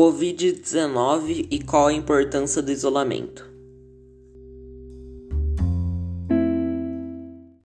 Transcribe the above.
Covid-19 e qual a importância do isolamento?